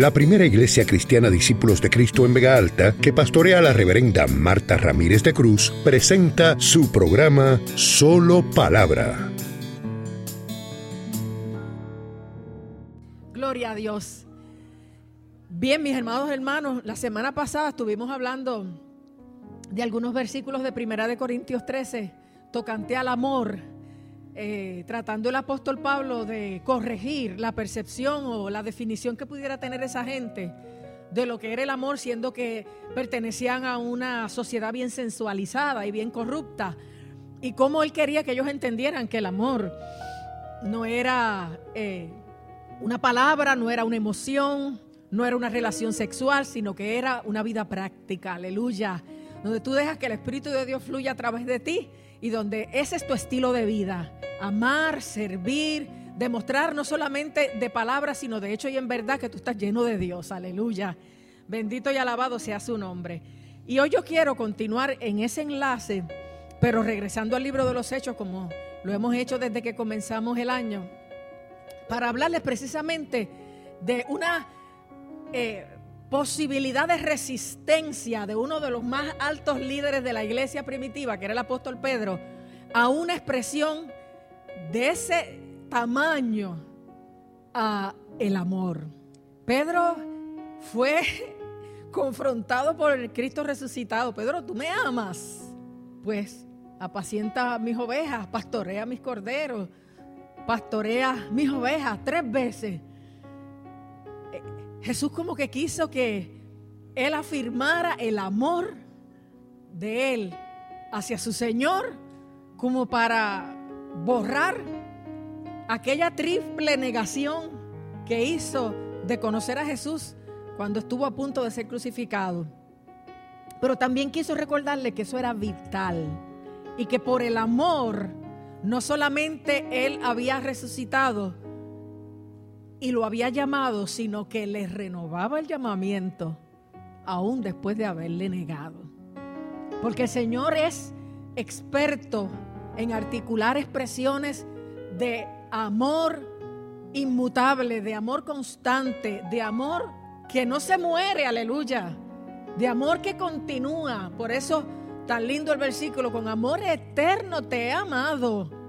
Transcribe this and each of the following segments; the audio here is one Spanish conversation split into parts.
la primera iglesia cristiana Discípulos de Cristo en Vega Alta, que pastorea la reverenda Marta Ramírez de Cruz, presenta su programa Solo Palabra. Gloria a Dios. Bien, mis hermanos hermanos, la semana pasada estuvimos hablando de algunos versículos de Primera de Corintios 13, tocante al amor eh, tratando el apóstol Pablo de corregir la percepción o la definición que pudiera tener esa gente de lo que era el amor, siendo que pertenecían a una sociedad bien sensualizada y bien corrupta, y cómo él quería que ellos entendieran que el amor no era eh, una palabra, no era una emoción, no era una relación sexual, sino que era una vida práctica, aleluya, donde tú dejas que el Espíritu de Dios fluya a través de ti y donde ese es tu estilo de vida. Amar, servir, demostrar no solamente de palabras, sino de hecho y en verdad que tú estás lleno de Dios. Aleluya. Bendito y alabado sea su nombre. Y hoy yo quiero continuar en ese enlace, pero regresando al libro de los hechos, como lo hemos hecho desde que comenzamos el año, para hablarles precisamente de una... Eh, posibilidad de resistencia de uno de los más altos líderes de la iglesia primitiva, que era el apóstol Pedro, a una expresión de ese tamaño a el amor. Pedro fue confrontado por el Cristo resucitado. Pedro, tú me amas. Pues apacienta mis ovejas, pastorea mis corderos, pastorea mis ovejas tres veces. Jesús como que quiso que él afirmara el amor de él hacia su Señor como para borrar aquella triple negación que hizo de conocer a Jesús cuando estuvo a punto de ser crucificado. Pero también quiso recordarle que eso era vital y que por el amor no solamente él había resucitado, y lo había llamado, sino que le renovaba el llamamiento aún después de haberle negado. Porque el Señor es experto en articular expresiones de amor inmutable, de amor constante, de amor que no se muere, aleluya, de amor que continúa. Por eso tan lindo el versículo, con amor eterno te he amado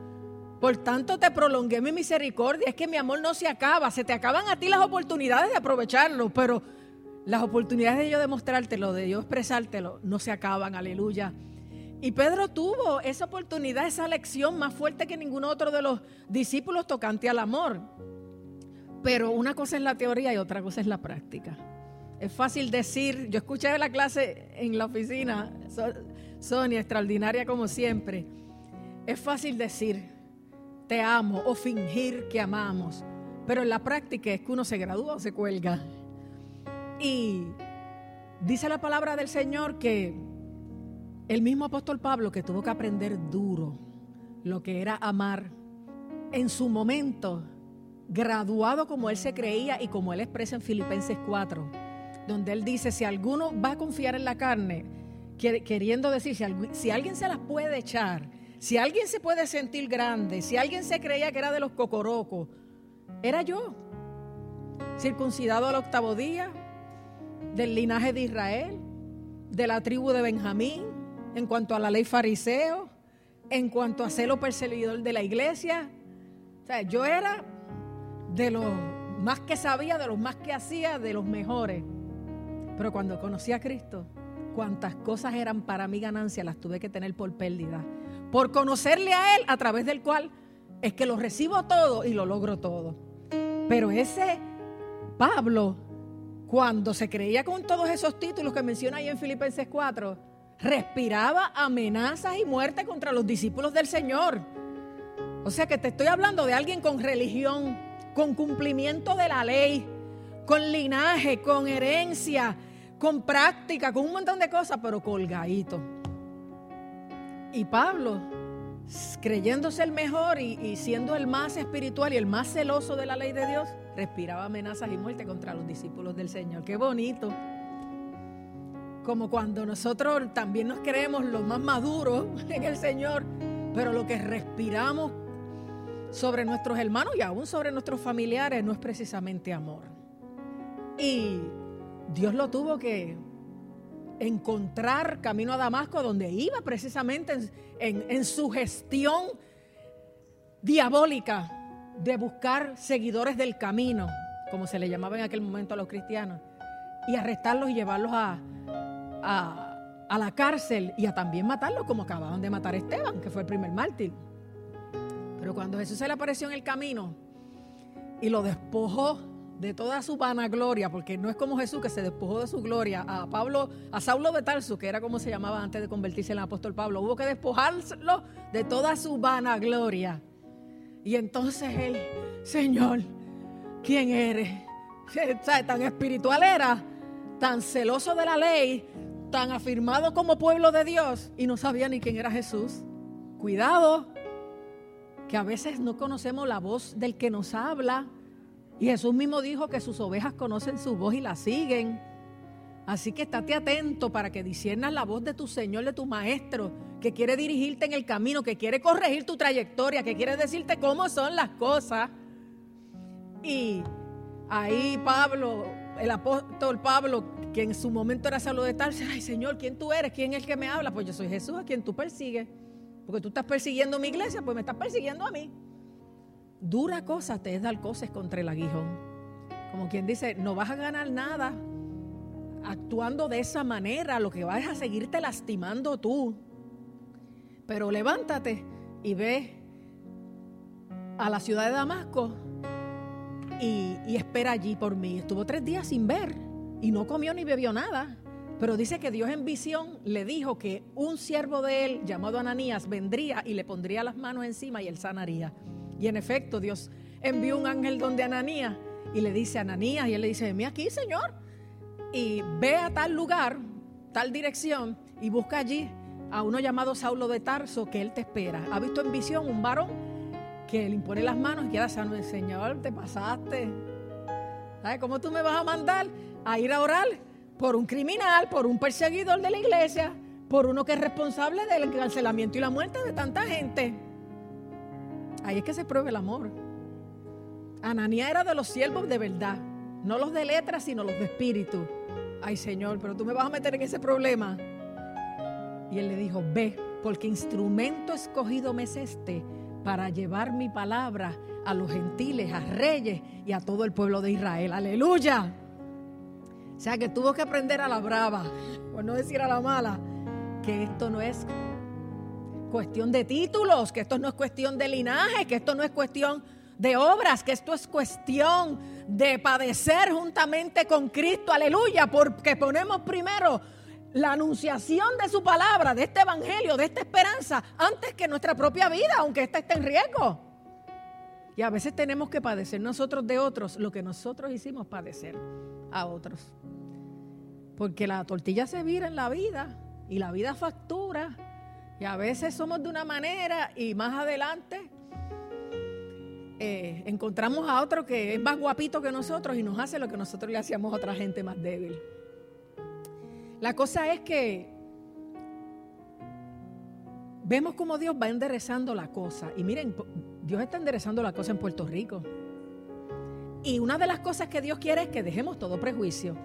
por tanto te prolongué mi misericordia. Es que mi amor no se acaba. Se te acaban a ti las oportunidades de aprovecharlo, pero las oportunidades de yo demostrártelo, de yo expresártelo, no se acaban. Aleluya. Y Pedro tuvo esa oportunidad, esa lección más fuerte que ningún otro de los discípulos tocante al amor. Pero una cosa es la teoría y otra cosa es la práctica. Es fácil decir, yo escuché la clase en la oficina, Sonia, extraordinaria como siempre. Es fácil decir, te amo o fingir que amamos. Pero en la práctica es que uno se gradúa o se cuelga. Y dice la palabra del Señor que el mismo apóstol Pablo que tuvo que aprender duro lo que era amar en su momento, graduado como él se creía y como él expresa en Filipenses 4, donde él dice, si alguno va a confiar en la carne, queriendo decir, si, alguien se las puede echar, si alguien se puede sentir grande, si alguien se creía que era de los cocorocos, era yo. Circuncidado al octavo día, del linaje de Israel, de la tribu de Benjamín, en cuanto a la ley fariseo, en cuanto a celo perseguidor de la iglesia. O sea, yo era de los más que sabía, de los más que hacía, de los mejores. Pero cuando conocí a Cristo, cuantas cosas eran para mi ganancia, las tuve que tener por pérdida por conocerle a Él a través del cual es que lo recibo todo y lo logro todo. Pero ese Pablo, cuando se creía con todos esos títulos que menciona ahí en Filipenses 4, respiraba amenazas y muerte contra los discípulos del Señor. O sea que te estoy hablando de alguien con religión, con cumplimiento de la ley, con linaje, con herencia, con práctica, con un montón de cosas, pero colgadito. Y Pablo, creyéndose el mejor y, siendo el más espiritual y el más celoso de la ley de Dios, respiraba amenazas y muerte contra los discípulos del Señor. Qué bonito. Como cuando nosotros también nos creemos los más maduros en el Señor, pero lo que respiramos sobre nuestros hermanos y aún sobre nuestros familiares no es precisamente amor. Y Dios lo tuvo que encontrar camino a Damasco, donde iba precisamente en, su gestión diabólica de buscar seguidores del camino, como se le llamaba en aquel momento a los cristianos, y arrestarlos y llevarlos a, a, la cárcel y a también matarlos, como acababan de matar a Esteban, que fue el primer mártir. Pero cuando Jesús se le apareció en el camino y lo despojó de toda su vanagloria, porque no es como Jesús que se despojó de su gloria a Pablo, a Saulo de Tarso, que era como se llamaba antes de convertirse en el apóstol Pablo, hubo que despojarlo de toda su vanagloria. Y entonces él, Señor, ¿quién eres? Tan espiritual era, tan celoso de la ley, tan afirmado como pueblo de Dios y no sabía ni quién era Jesús. Cuidado, que a veces no conocemos la voz del que nos habla y Jesús mismo dijo que sus ovejas conocen su voz y la siguen. Así que estate atento para que disiernas la voz de tu Señor, de tu Maestro, que quiere dirigirte en el camino, que quiere corregir tu trayectoria, que quiere decirte cómo son las cosas. Y ahí Pablo, el apóstol Pablo, que en su momento era salud de tal, ay Señor, ¿quién tú eres? ¿Quién es el que me habla? Pues yo soy Jesús a quien tú persigues. Porque tú estás persiguiendo mi iglesia, pues me estás persiguiendo a mí dura cosa te es dar cosas contra el aguijón. Como quien dice, no vas a ganar nada actuando de esa manera, lo que vas a seguirte lastimando tú. Pero levántate y ve a la ciudad de Damasco y, y, espera allí por mí. Estuvo tres días sin ver y no comió ni bebió nada. Pero dice que Dios en visión le dijo que un siervo de él, llamado Ananías, vendría y le pondría las manos encima y él sanaría. Y en efecto, Dios envió un ángel donde Ananías y le dice a Ananías, y él le dice, ven aquí, Señor, y ve a tal lugar, tal dirección, y busca allí a uno llamado Saulo de Tarso, que él te espera. Ha visto en visión un varón que le impone las manos y queda sano. El Señor, te pasaste. ¿Sabes cómo tú me vas a mandar a ir a orar por un criminal, por un perseguidor de la iglesia, por uno que es responsable del encarcelamiento y la muerte de tanta gente? Ahí es que se prueba el amor. Ananía era de los siervos de verdad, no los de letras, sino los de espíritu. Ay Señor, pero tú me vas a meter en ese problema. Y él le dijo, ve, porque instrumento escogido me es este para llevar mi palabra a los gentiles, a reyes y a todo el pueblo de Israel. Aleluya. O sea que tuvo que aprender a la brava, por no decir a la mala, que esto no es cuestión de títulos, que esto no es cuestión de linaje, que esto no es cuestión de obras, que esto es cuestión de padecer juntamente con Cristo, aleluya, porque ponemos primero la anunciación de su palabra, de este evangelio, de esta esperanza, antes que nuestra propia vida, aunque ésta esté en riesgo. Y a veces tenemos que padecer nosotros de otros lo que nosotros hicimos padecer a otros. Porque la tortilla se vira en la vida y la vida factura y a veces somos de una manera y más adelante eh, encontramos a otro que es más guapito que nosotros y nos hace lo que nosotros le hacíamos a otra gente más débil. La cosa es que vemos cómo Dios va enderezando la cosa. Y miren, Dios está enderezando la cosa en Puerto Rico. Y una de las cosas que Dios quiere es que dejemos todo prejuicio.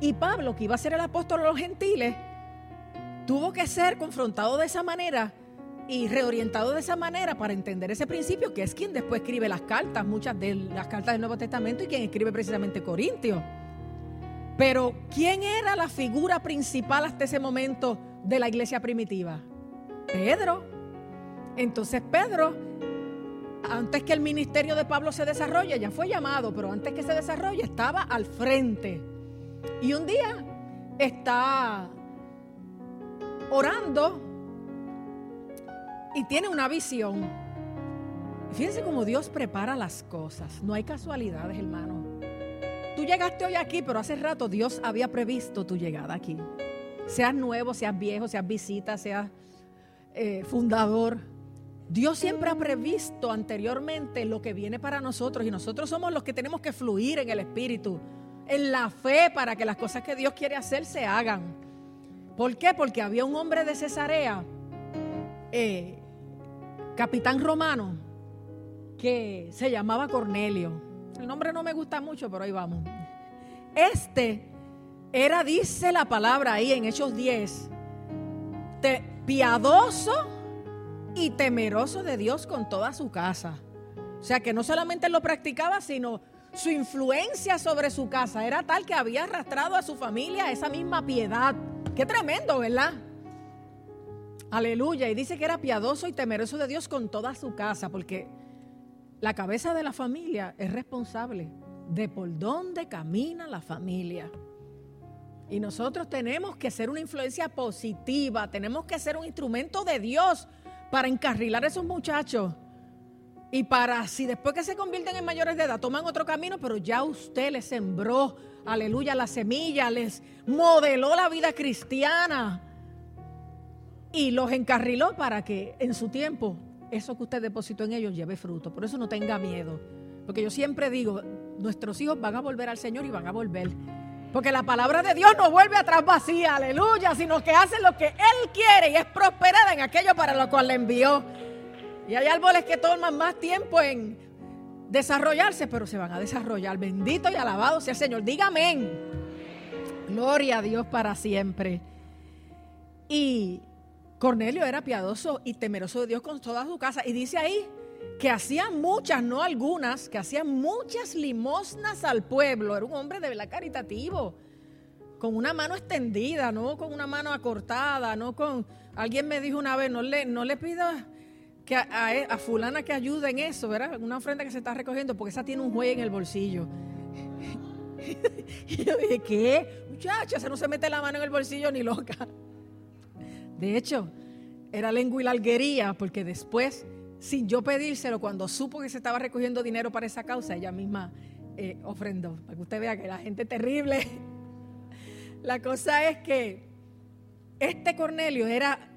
Y Pablo, que iba a ser el apóstol de los gentiles, tuvo que ser confrontado de esa manera y reorientado de esa manera para entender ese principio, que es quien después escribe las cartas, muchas de las cartas del Nuevo Testamento y quien escribe precisamente Corintios. Pero, ¿quién era la figura principal hasta ese momento de la iglesia primitiva? Pedro. Entonces Pedro, antes que el ministerio de Pablo se desarrolle, ya fue llamado, pero antes que se desarrolle estaba al frente. Y un día está orando y tiene una visión. Fíjense cómo Dios prepara las cosas. No hay casualidades, hermano. Tú llegaste hoy aquí, pero hace rato Dios había previsto tu llegada aquí. Seas nuevo, seas viejo, seas visita, seas eh, fundador. Dios siempre ha previsto anteriormente lo que viene para nosotros y nosotros somos los que tenemos que fluir en el Espíritu, en la fe para que las cosas que Dios quiere hacer se hagan. ¿Por qué? Porque había un hombre de Cesarea, eh, capitán romano, que se llamaba Cornelio. El nombre no me gusta mucho, pero ahí vamos. este era, dice la palabra ahí en Hechos 10, piadoso y temeroso de Dios con toda su casa. O sea que no solamente lo practicaba, sino su influencia sobre su casa era tal que había arrastrado a su familia a esa misma piedad. Qué tremendo, ¿verdad? Aleluya. Y dice que era piadoso y temeroso de Dios con toda su casa, porque la cabeza de la familia es responsable de por dónde camina la familia. Y nosotros tenemos que ser una influencia positiva, tenemos que ser un instrumento de Dios para encarrilar a esos muchachos. Y para si después que se convierten en mayores de edad toman otro camino, pero ya usted les sembró, aleluya, la semilla, les modeló la vida cristiana y los encarriló para que en su tiempo eso que usted depositó en ellos lleve fruto. Por eso no tenga miedo. Porque yo siempre digo, nuestros hijos van a volver al Señor y van a volver. Porque la palabra de Dios no vuelve atrás vacía, aleluya, sino que hace lo que Él quiere y es prosperada en aquello para lo cual le envió. Y hay árboles que toman más tiempo en desarrollarse, pero se van a desarrollar. Bendito y alabado sea el Señor. Dígame. Gloria a Dios para siempre. Y Cornelio era piadoso y temeroso de Dios con toda su casa. Y dice ahí que hacía muchas, no algunas, que hacía muchas limosnas al pueblo. Era un hombre de verdad caritativo, con una mano extendida, no con una mano acortada, no con... Alguien me dijo una vez, no le, no le pidas que a, fulana que ayude en eso, ¿verdad? Una ofrenda que se está recogiendo, porque esa tiene un juez en el bolsillo. y yo dije, ¿qué? Muchacha, esa no se mete la mano en el bolsillo ni loca. De hecho, era lengua y larguería, porque después sin yo pedírselo, cuando supo que se estaba recogiendo dinero para esa causa, ella misma eh, ofrendó. Para que usted vea que la gente terrible. La cosa es que este Cornelio era,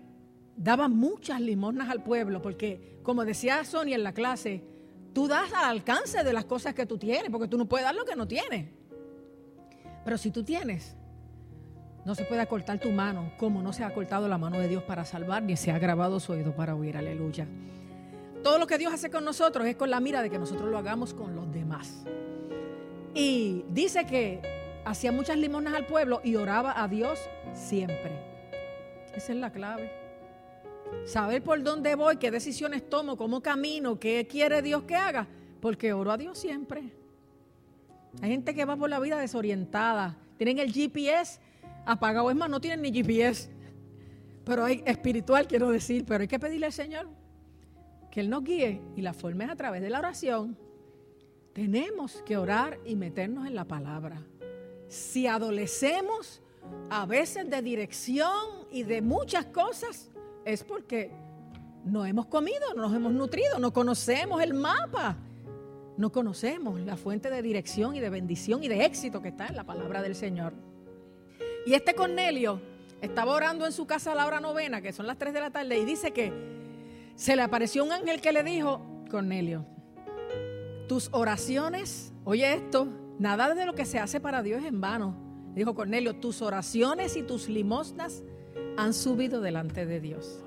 daba muchas limosnas al pueblo, porque como decía Sonia en la clase, tú das al alcance de las cosas que tú tienes, porque tú no puedes dar lo que no tienes. Pero si tú tienes, no se puede acortar tu mano, como no se ha cortado la mano de Dios para salvar, ni se ha grabado su oído para oír. Aleluya. Todo lo que Dios hace con nosotros es con la mira de que nosotros lo hagamos con los demás. Y dice que hacía muchas limonas al pueblo y oraba a Dios siempre. Esa es la clave. Saber por dónde voy, qué decisiones tomo, cómo camino, qué quiere Dios que haga, porque oro a Dios siempre. Hay gente que va por la vida desorientada, tienen el GPS apagado, es más, no tienen ni GPS, pero hay espiritual, quiero decir, pero hay que pedirle al Señor que Él nos guíe y la forma es a través de la oración. Tenemos que orar y meternos en la palabra. Si adolecemos a veces de dirección y de muchas cosas, es porque no hemos comido, no nos hemos nutrido, no conocemos el mapa, no conocemos la fuente de dirección y de bendición y de éxito que está en la palabra del Señor. Y este Cornelio estaba orando en su casa a la hora novena, que son las 3 de la tarde, y dice que se le apareció un ángel que le dijo, Cornelio, tus oraciones, oye esto, nada de lo que se hace para Dios es en vano. Dijo Cornelio, tus oraciones y tus limosnas han subido delante de Dios.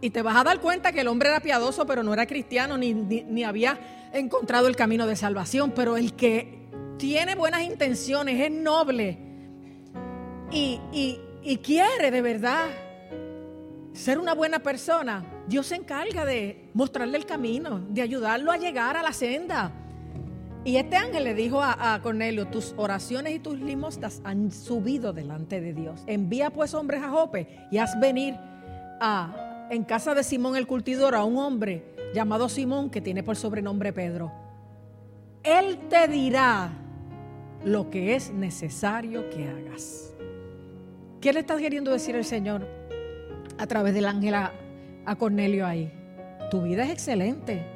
Y te vas a dar cuenta que el hombre era piadoso, pero no era cristiano, ni, ni, había encontrado el camino de salvación. Pero el que tiene buenas intenciones, es noble y, y quiere de verdad ser una buena persona, Dios se encarga de mostrarle el camino, de ayudarlo a llegar a la senda. Y este ángel le dijo a, Cornelio, tus oraciones y tus limosnas han subido delante de Dios. Envía pues hombres a Jope y haz venir a, en casa de Simón el cultidor a un hombre llamado Simón que tiene por sobrenombre Pedro. Él te dirá lo que es necesario que hagas. ¿Qué le está queriendo decir el Señor? a través del ángel a, Cornelio ahí. Tu vida es excelente,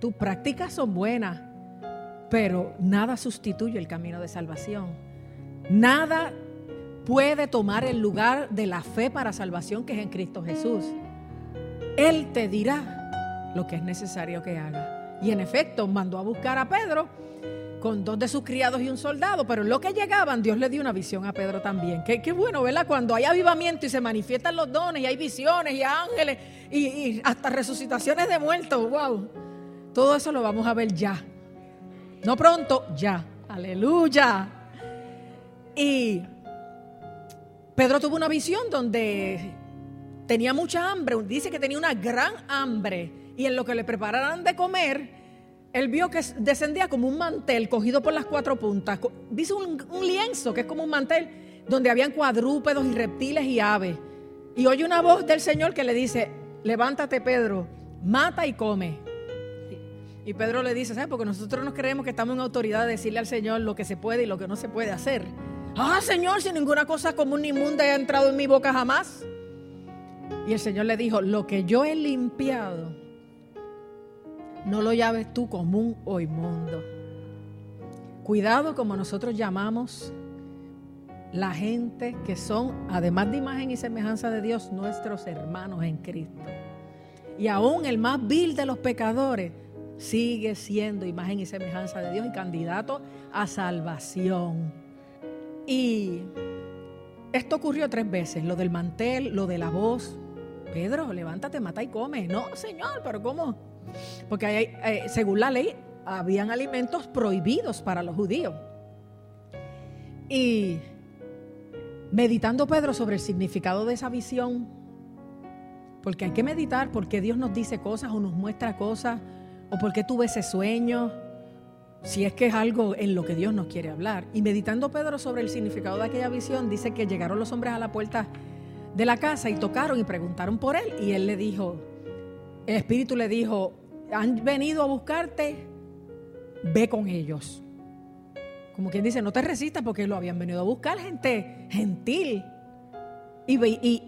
tus prácticas son buenas, pero nada sustituye el camino de salvación. Nada puede tomar el lugar de la fe para salvación que es en Cristo Jesús. Él te dirá lo que es necesario que haga. Y en efecto, mandó a buscar a Pedro con dos de sus criados y un soldado, pero en lo que llegaban, Dios le dio una visión a Pedro también. Qué, qué bueno, ¿verdad? Cuando hay avivamiento y se manifiestan los dones y hay visiones y ángeles y, hasta resucitaciones de muertos, wow. Todo eso lo vamos a ver ya. No pronto, ya. Aleluya. Y Pedro tuvo una visión donde tenía mucha hambre, dice que tenía una gran hambre y en lo que le prepararan de comer, él vio que descendía como un mantel cogido por las cuatro puntas. Dice un, lienzo que es como un mantel donde habían cuadrúpedos y reptiles y aves. Y oye una voz del Señor que le dice, levántate Pedro, mata y come. Y Pedro le dice, ¿sabes? Porque nosotros nos creemos que estamos en autoridad de decirle al Señor lo que se puede y lo que no se puede hacer. Ah, Señor, si ninguna cosa común ni inmunda ha entrado en mi boca jamás. Y el Señor le dijo, lo que yo he limpiado, no lo llaves tú común o inmundo. Cuidado como nosotros llamamos la gente que son, además de imagen y semejanza de Dios, nuestros hermanos en Cristo. Y aún el más vil de los pecadores sigue siendo imagen y semejanza de Dios y candidato a salvación. Y esto ocurrió tres veces, lo del mantel, lo de la voz. Pedro, levántate, mata y come. No, Señor, pero ¿cómo? Porque eh, según la ley habían alimentos prohibidos para los judíos. Y meditando Pedro sobre el significado de esa visión, porque hay que meditar porque Dios nos dice cosas o nos muestra cosas, o porque tuve ese sueño, si es que es algo en lo que Dios nos quiere hablar. Y meditando Pedro sobre el significado de aquella visión, dice que llegaron los hombres a la puerta de la casa y tocaron y preguntaron por él. Y él le dijo, el Espíritu le dijo, han venido a buscarte, ve con ellos. Como quien dice, no te resistas porque lo habían venido a buscar gente gentil. Y,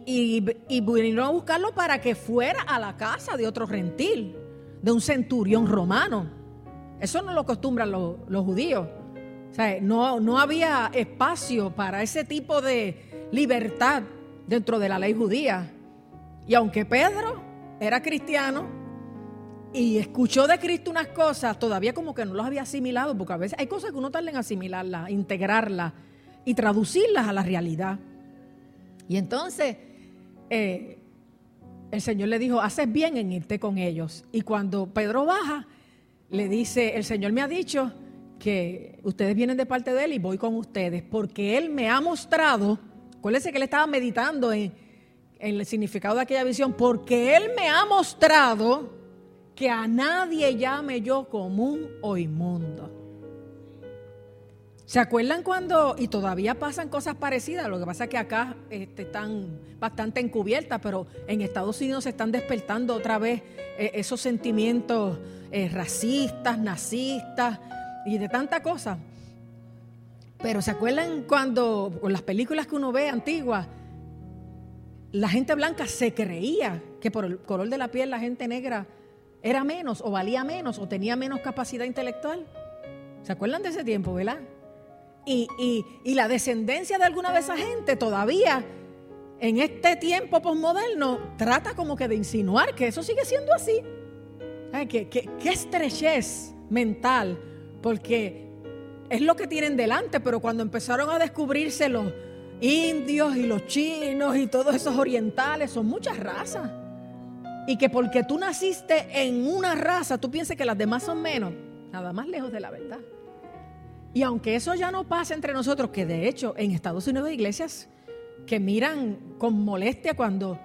y, vinieron a buscarlo para que fuera a la casa de otro gentil, de un centurión romano. Eso no lo acostumbran los, los judíos. O sea, no, no había espacio para ese tipo de libertad dentro de la ley judía. Y aunque Pedro era cristiano, y escuchó de Cristo unas cosas, todavía como que no los había asimilado, porque a veces hay cosas que uno tarda en asimilarlas, integrarlas y traducirlas a la realidad. Y entonces eh, el Señor le dijo, haces bien en irte con ellos. Y cuando Pedro baja, le dice, el Señor me ha dicho que ustedes vienen de parte de Él y voy con ustedes, porque Él me ha mostrado, acuérdense que Él estaba meditando en, el significado de aquella visión, porque Él me ha mostrado que a nadie llame yo común o inmundo. ¿Se acuerdan cuando, y todavía pasan cosas parecidas, lo que pasa es que acá este, están bastante encubiertas, pero en Estados Unidos se están despertando otra vez eh, esos sentimientos eh, racistas, nazistas y de tanta cosa? Pero ¿se acuerdan cuando, con las películas que uno ve antiguas, la gente blanca se creía que por el color de la piel la gente negra era menos o valía menos o tenía menos capacidad intelectual. ¿Se acuerdan de ese tiempo, verdad? Y, la descendencia de alguna de esa gente todavía en este tiempo posmoderno trata como que de insinuar que eso sigue siendo así. Ay, qué, qué, estrechez mental, porque es lo que tienen delante, pero cuando empezaron a descubrirse los indios y los chinos y todos esos orientales, son muchas razas. Y que porque tú naciste en una raza, tú pienses que las demás son menos. Nada más lejos de la verdad. Y aunque eso ya no pasa entre nosotros, que de hecho en Estados Unidos hay iglesias que miran con molestia cuando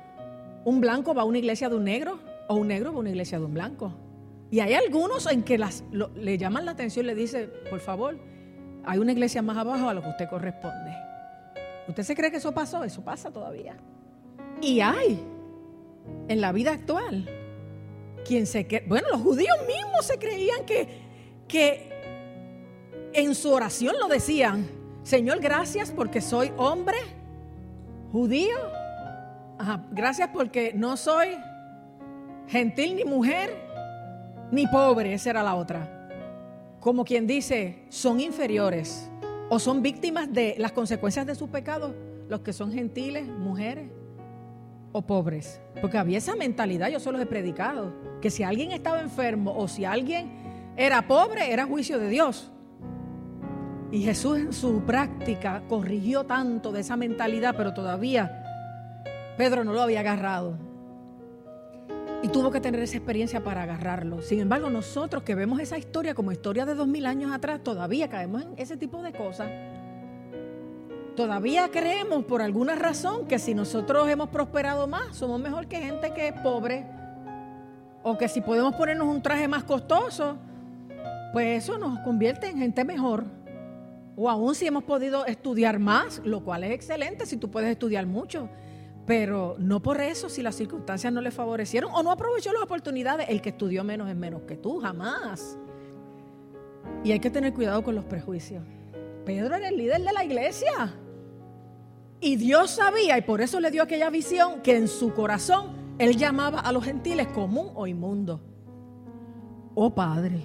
un blanco va a una iglesia de un negro o un negro va a una iglesia de un blanco. Y hay algunos en que las, le llaman la atención le dicen, por favor, hay una iglesia más abajo a lo que usted corresponde. ¿Usted se cree que eso pasó? Eso pasa todavía. Y hay en la vida actual. Quien se bueno, los judíos mismos se creían que, que en su oración lo decían, Señor, gracias porque soy hombre judío. gracias porque no soy gentil ni mujer ni pobre, esa era la otra. Como quien dice, son inferiores o son víctimas de las consecuencias de sus pecados los que son gentiles, mujeres o pobres. Porque había esa mentalidad, yo solo he predicado, que si alguien estaba enfermo o si alguien era pobre, era juicio de Dios. Y Jesús en su práctica corrigió tanto de esa mentalidad, pero todavía Pedro no lo había agarrado. y tuvo que tener esa experiencia para agarrarlo. Sin embargo, nosotros que vemos esa historia como historia de dos mil años atrás, todavía caemos en ese tipo de cosas. Todavía creemos por alguna razón que si nosotros hemos prosperado más, somos mejor que gente que es pobre. O que si podemos ponernos un traje más costoso, pues eso nos convierte en gente mejor. O aún si hemos podido estudiar más, lo cual es excelente si tú puedes estudiar mucho. Pero no por eso, si las circunstancias no le favorecieron o no aprovechó las oportunidades, el que estudió menos es menos que tú, jamás. Y hay que tener cuidado con los prejuicios. Pedro era el líder de la iglesia. Y Dios sabía, y por eso le dio aquella visión, que en su corazón él llamaba a los gentiles común o inmundo. Oh Padre.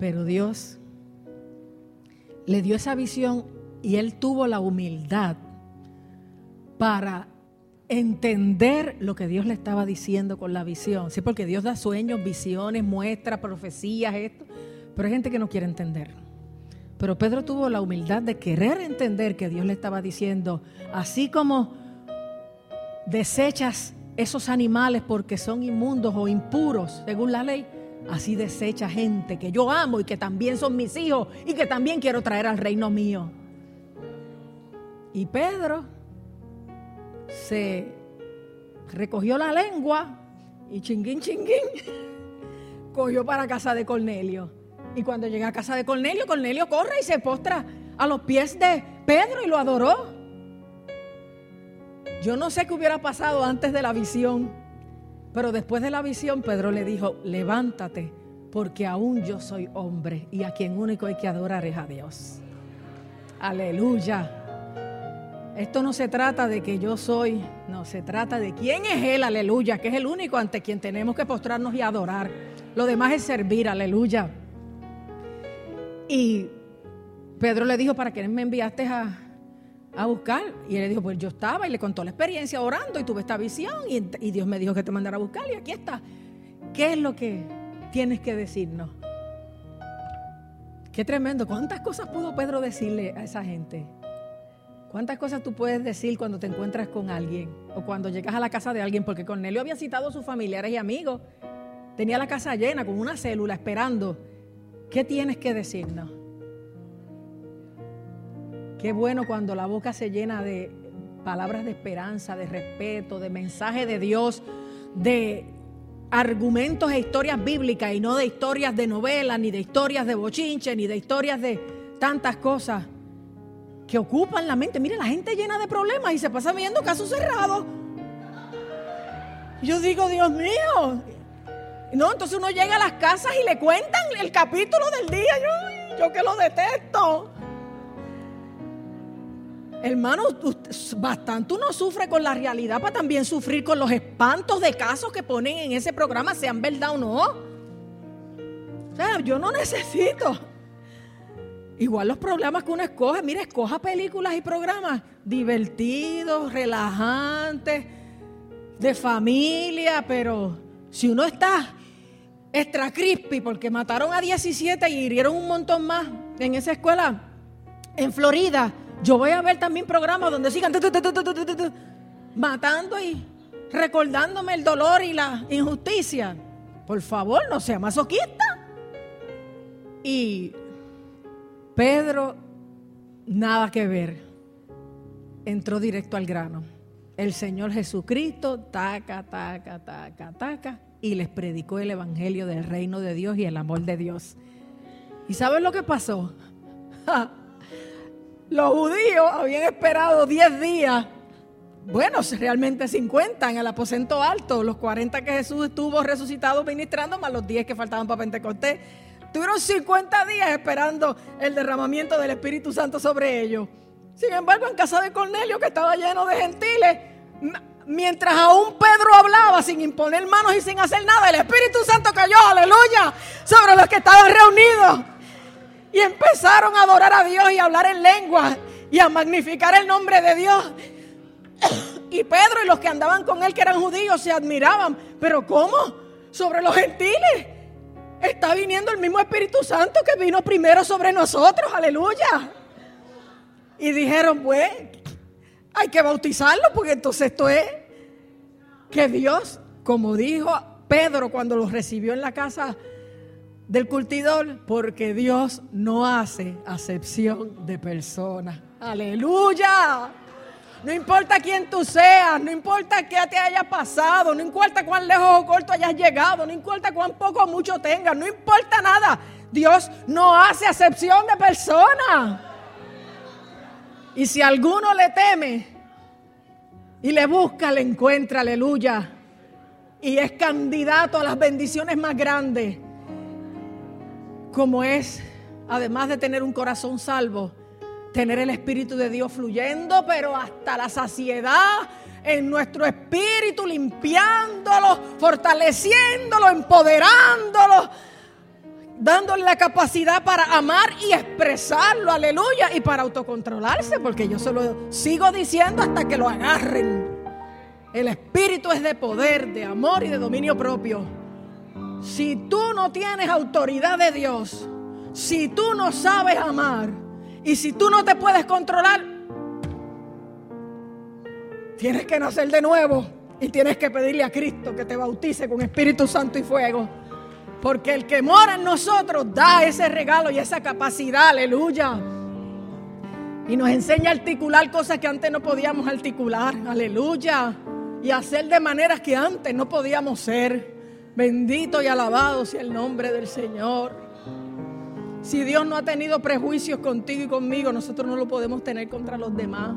Pero Dios le dio esa visión y él tuvo la humildad para entender lo que Dios le estaba diciendo con la visión. Sí, porque Dios da sueños, visiones, muestra, profecías, esto. Pero hay gente que no quiere entender. Pero Pedro tuvo la humildad de querer entender que Dios le estaba diciendo, así como desechas esos animales porque son inmundos o impuros, según la ley, así desecha gente que yo amo y que también son mis hijos y que también quiero traer al reino mío. Y Pedro se recogió la lengua y chinguín, chinguín, cogió para casa de Cornelio. Y cuando llega a casa de Cornelio, Cornelio corre y se postra a los pies de Pedro y lo adoró. Yo no sé qué hubiera pasado antes de la visión, pero después de la visión Pedro le dijo, levántate, porque aún yo soy hombre y a quien único hay que adorar es a Dios. Aleluya. Esto no se trata de que yo soy, no, se trata de quién es Él, aleluya, que es el único ante quien tenemos que postrarnos y adorar. Lo demás es servir, aleluya. Y Pedro le dijo, ¿para qué me enviaste a, a buscar? Y él le dijo, pues yo estaba y le contó la experiencia orando y tuve esta visión y, y Dios me dijo que te mandara a buscar y aquí está. ¿Qué es lo que tienes que decirnos? Qué tremendo. ¿Cuántas cosas pudo Pedro decirle a esa gente? ¿Cuántas cosas tú puedes decir cuando te encuentras con alguien o cuando llegas a la casa de alguien? Porque Cornelio había citado a sus familiares y amigos. Tenía la casa llena con una célula esperando. ¿Qué tienes que decirnos? Qué bueno cuando la boca se llena de palabras de esperanza, de respeto, de mensaje de Dios, de argumentos e historias bíblicas y no de historias de novelas, ni de historias de bochinche, ni de historias de tantas cosas que ocupan la mente. Mire, la gente llena de problemas y se pasa viendo casos cerrados. Yo digo, Dios mío. No, entonces uno llega a las casas y le cuentan el capítulo del día. Yo, yo que lo detesto. Hermano, bastante uno sufre con la realidad para también sufrir con los espantos de casos que ponen en ese programa, sean verdad o no. O sea, yo no necesito Igual los programas que uno escoge, mire, escoja películas y programas divertidos, relajantes, de familia, pero si uno está extra crispy porque mataron a 17 y hirieron un montón más en esa escuela en Florida, yo voy a ver también programas donde sigan matando y recordándome el dolor y la injusticia. Por favor, no sea masoquista. Y Pedro, nada que ver. Entró directo al grano. El Señor Jesucristo, taca, taca, taca, taca, y les predicó el Evangelio del reino de Dios y el amor de Dios. ¿Y saben lo que pasó? Los judíos habían esperado 10 días, bueno, realmente 50 en el aposento alto, los 40 que Jesús estuvo resucitado ministrando, más los 10 que faltaban para Pentecostés. Tuvieron 50 días esperando el derramamiento del Espíritu Santo sobre ellos. Sin embargo, en casa de Cornelio, que estaba lleno de gentiles, mientras aún Pedro hablaba sin imponer manos y sin hacer nada, el Espíritu Santo cayó, aleluya, sobre los que estaban reunidos. Y empezaron a adorar a Dios y a hablar en lengua y a magnificar el nombre de Dios. Y Pedro y los que andaban con él, que eran judíos, se admiraban. Pero ¿cómo? Sobre los gentiles está viniendo el mismo Espíritu Santo que vino primero sobre nosotros, aleluya. Y dijeron, pues, hay que bautizarlo porque entonces esto es que Dios como dijo Pedro cuando los recibió en la casa del cultidor, porque Dios no hace acepción de personas. Aleluya. No importa quién tú seas, no importa qué te haya pasado, no importa cuán lejos o corto hayas llegado, no importa cuán poco o mucho tengas, no importa nada. Dios no hace acepción de personas. Y si alguno le teme y le busca, le encuentra, aleluya. Y es candidato a las bendiciones más grandes, como es, además de tener un corazón salvo, tener el Espíritu de Dios fluyendo, pero hasta la saciedad en nuestro espíritu, limpiándolo, fortaleciéndolo, empoderándolo, dándole la capacidad para amar y expresarlo, aleluya, y para autocontrolarse, porque yo se lo sigo diciendo hasta que lo agarren. El espíritu es de poder, de amor y de dominio propio. Si tú no tienes autoridad de Dios, si tú no sabes amar, y si tú no te puedes controlar, tienes que nacer de nuevo y tienes que pedirle a Cristo que te bautice con Espíritu Santo y fuego. Porque el que mora en nosotros da ese regalo y esa capacidad, aleluya. Y nos enseña a articular cosas que antes no podíamos articular, aleluya. Y hacer de maneras que antes no podíamos ser. Bendito y alabado sea el nombre del Señor. Si Dios no ha tenido prejuicios contigo y conmigo, nosotros no lo podemos tener contra los demás.